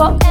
for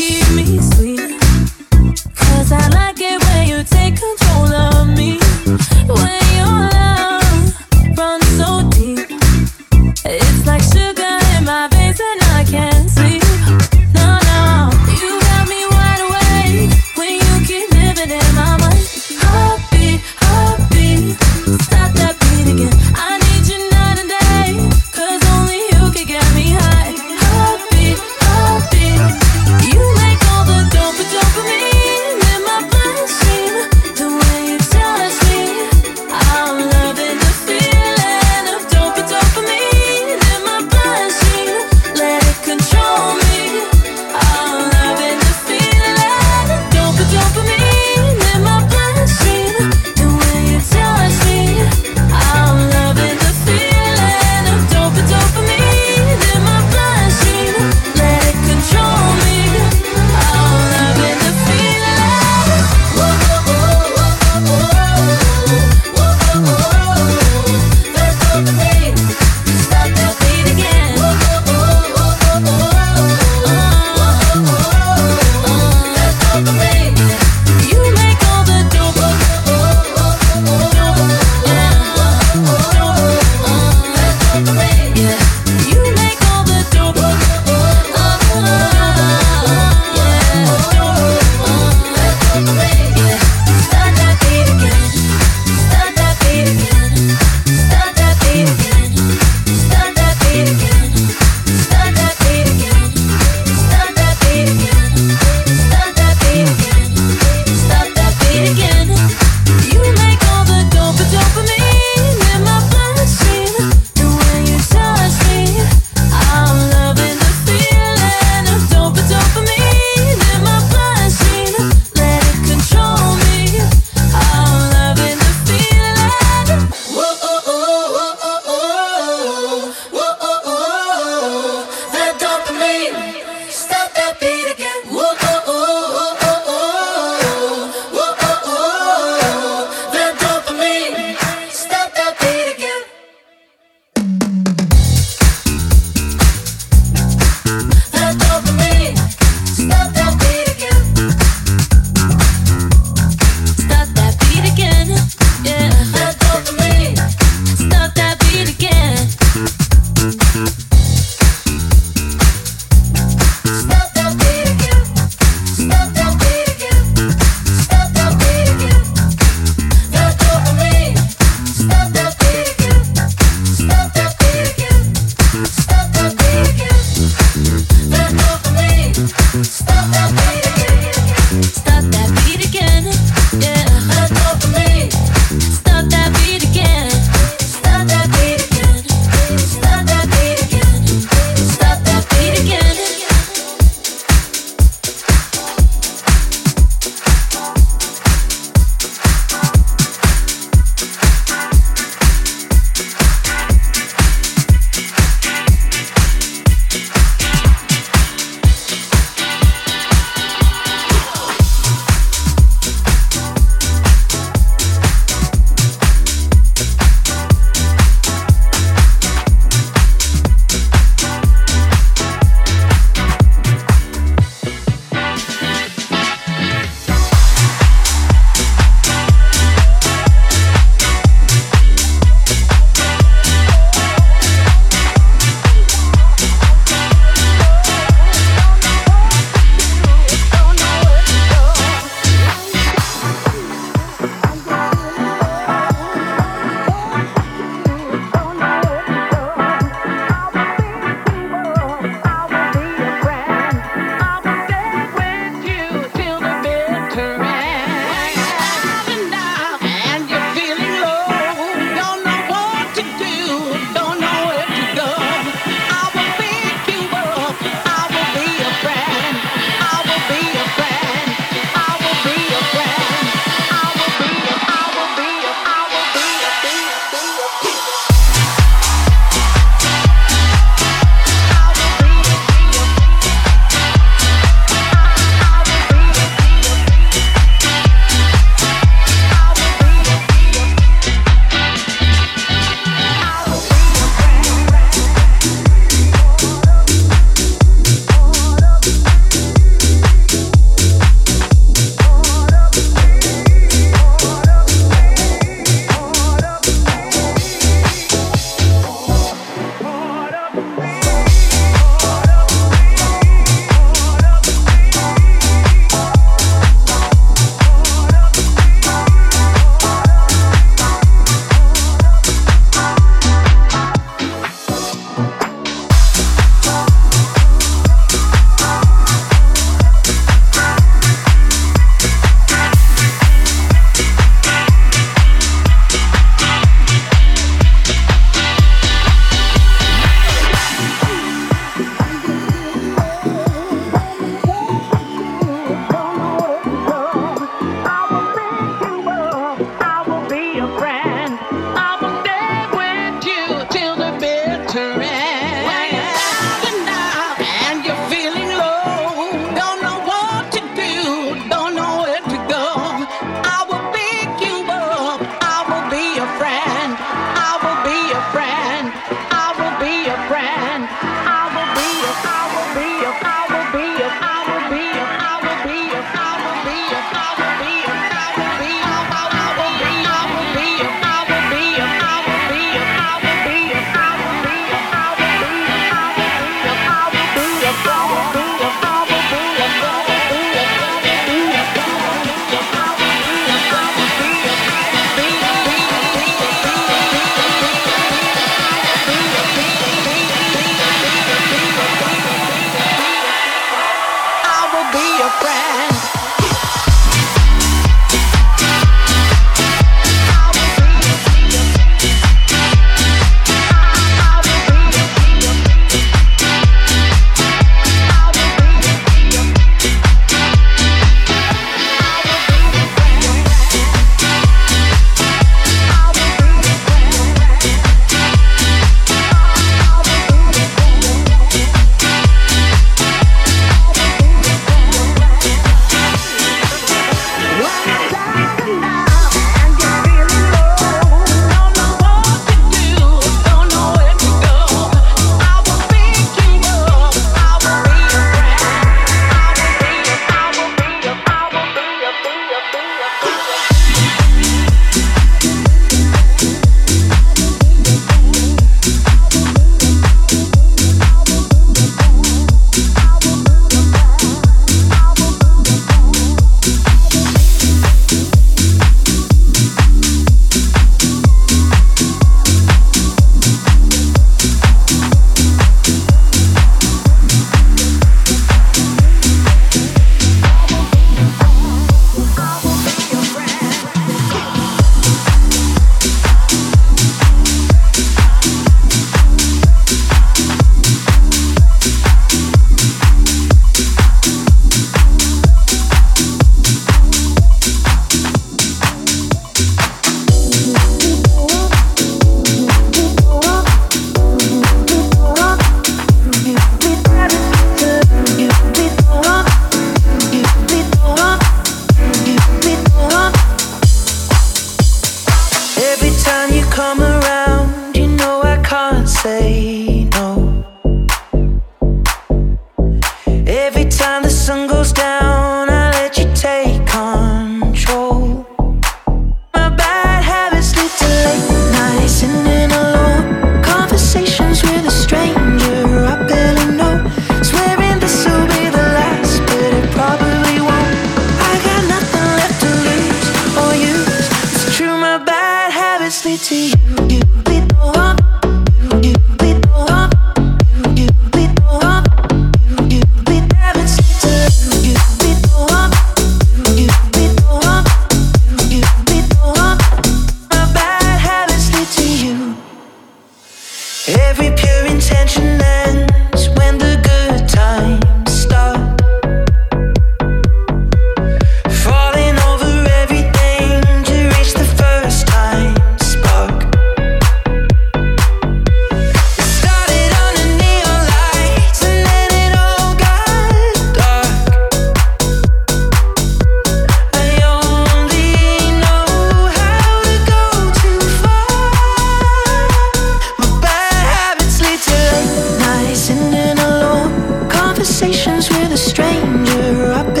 To the stranger.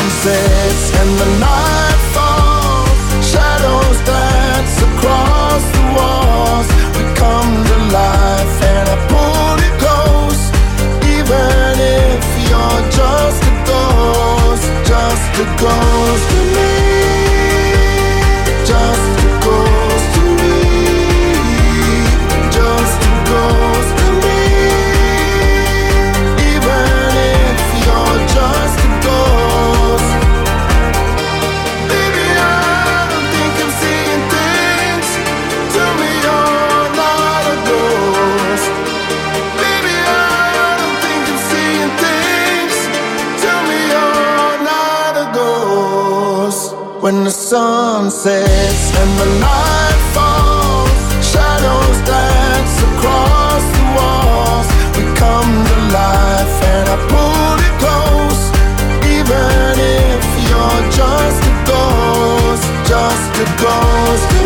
sunsets and the night falls. Shadows dance across the walls. We come to life and I pull you close. Even if you're just a ghost, just a ghost. sunsets and the night falls. Shadows dance across the walls. We come to life and I pull it close. Even if you're just a ghost, just a ghost.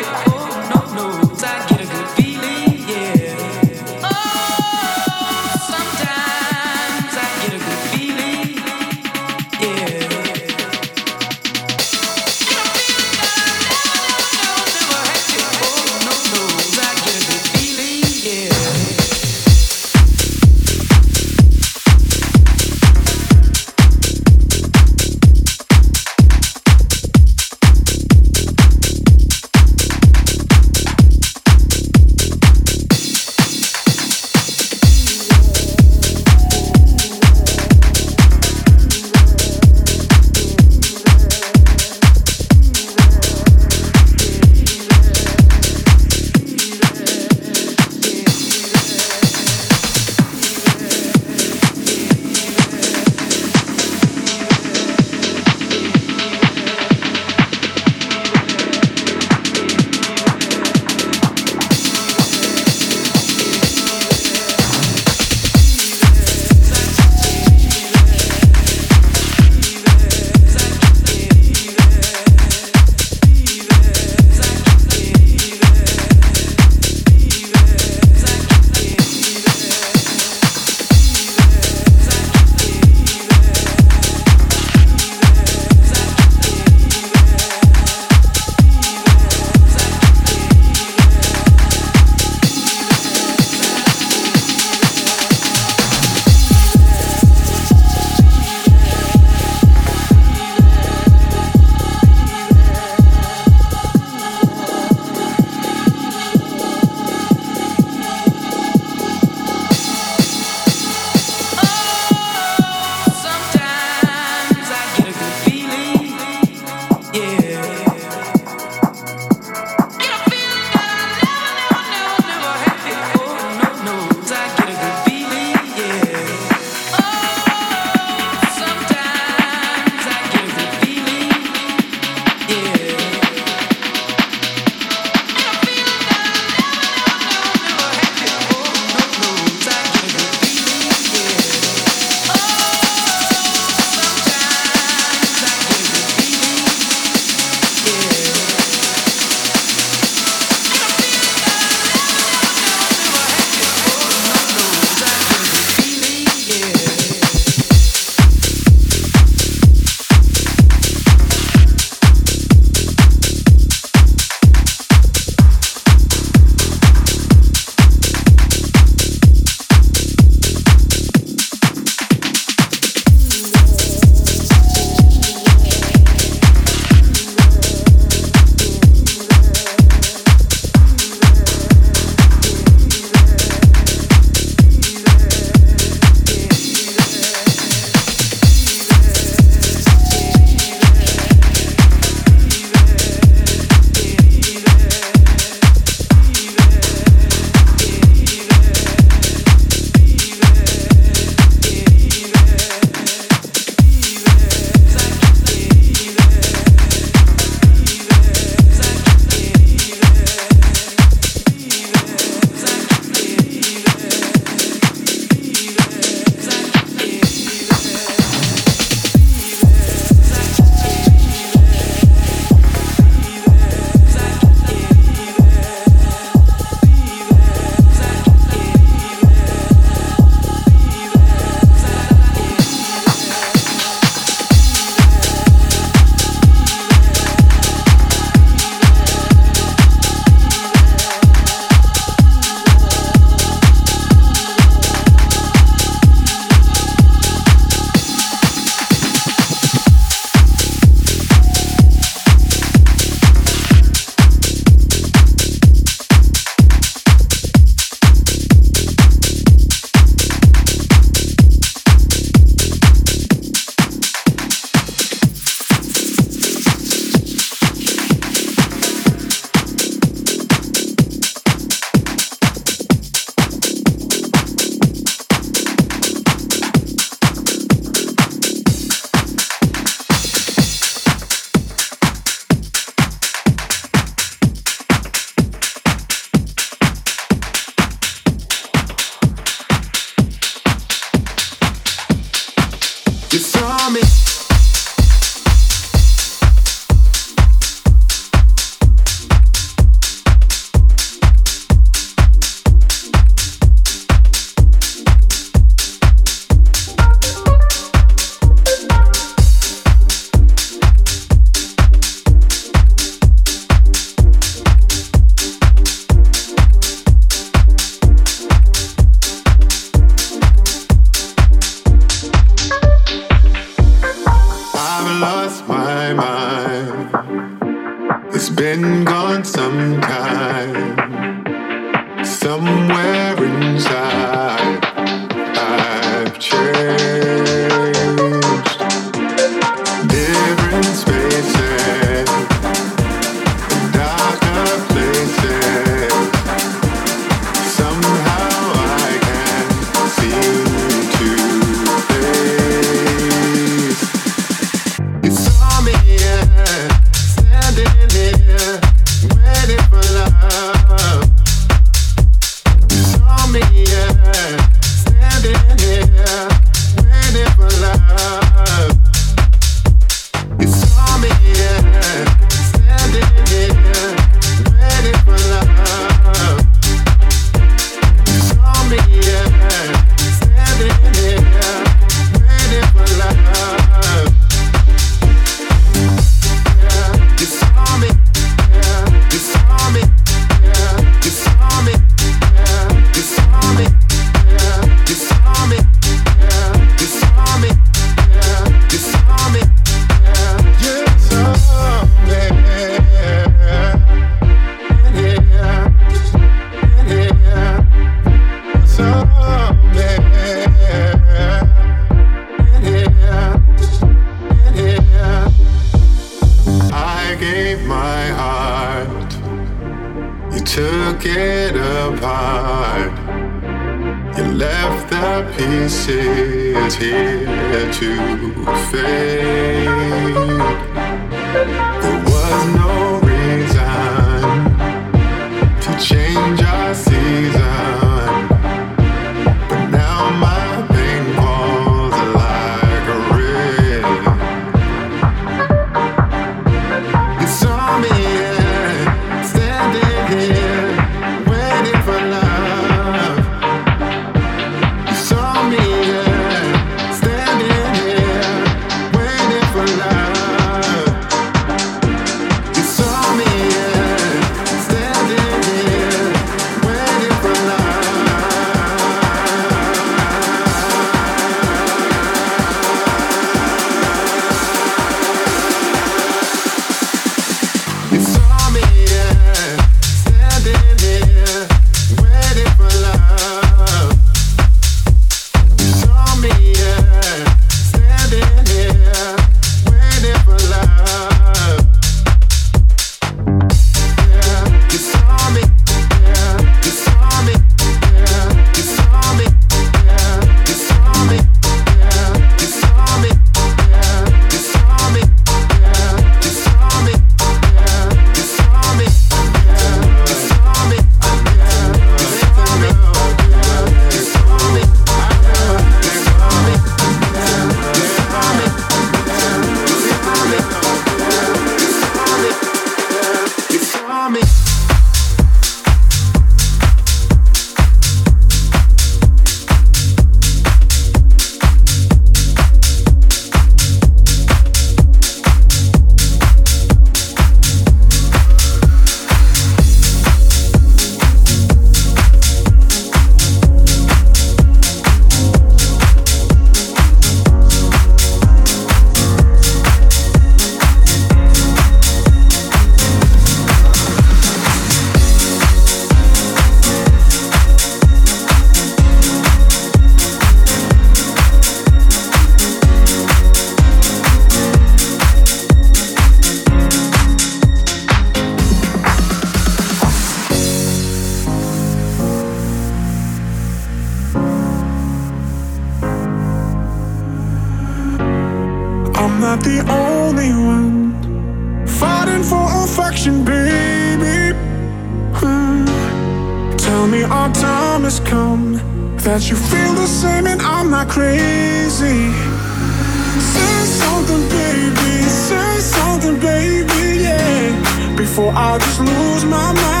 Dancing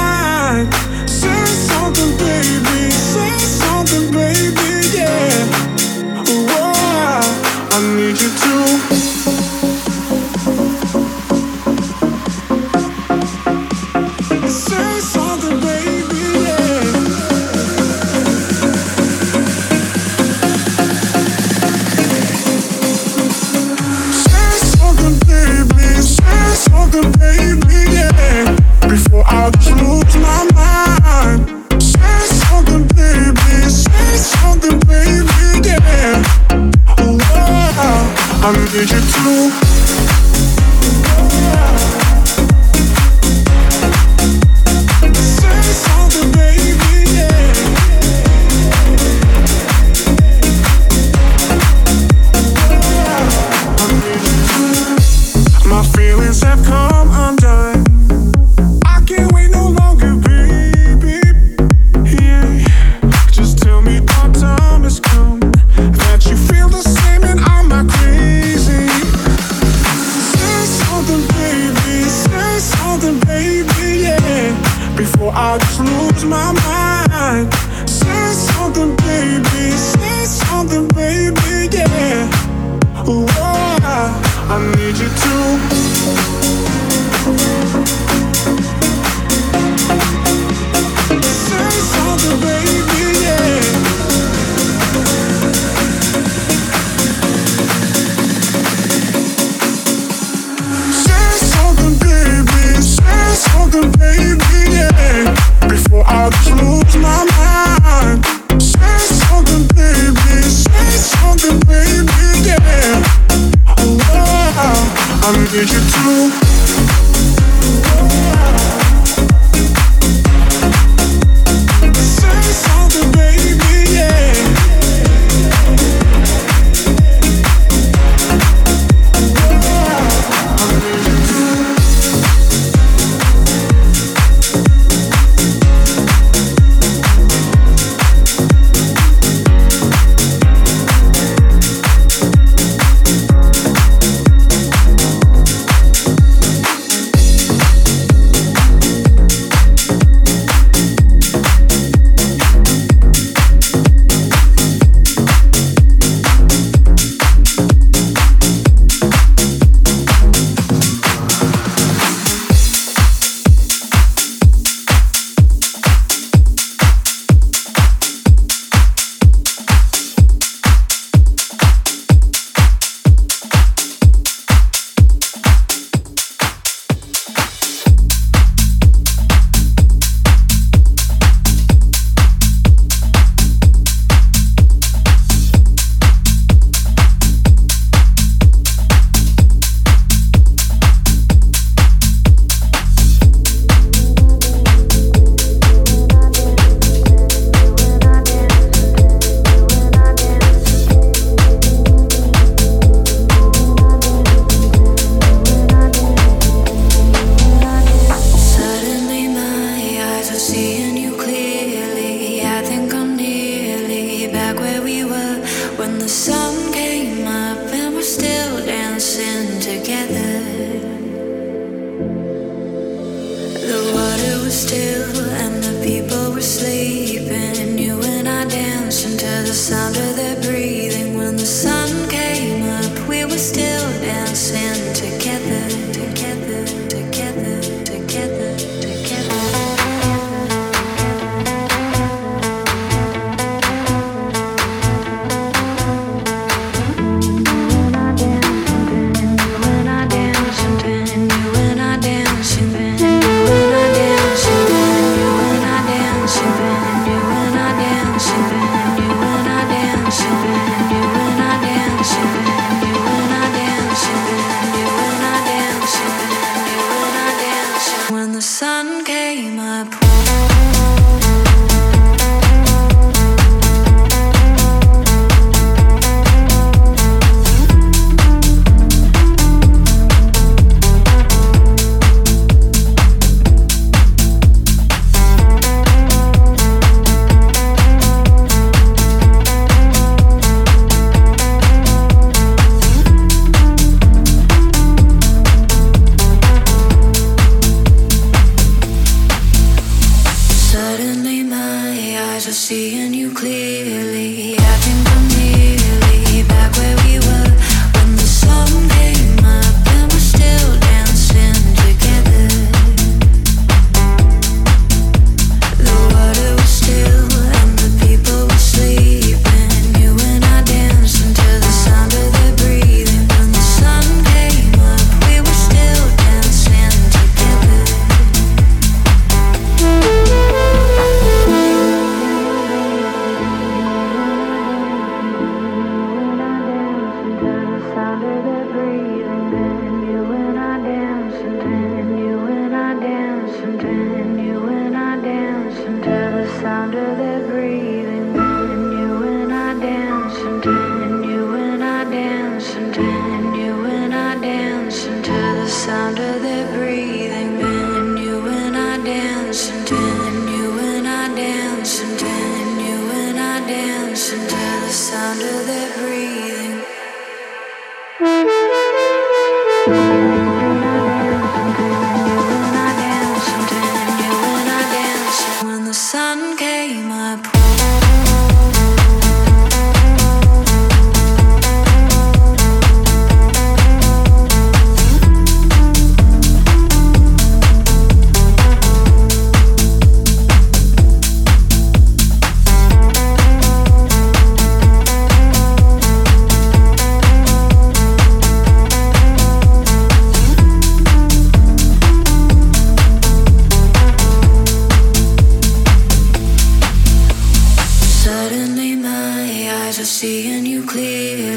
came up. When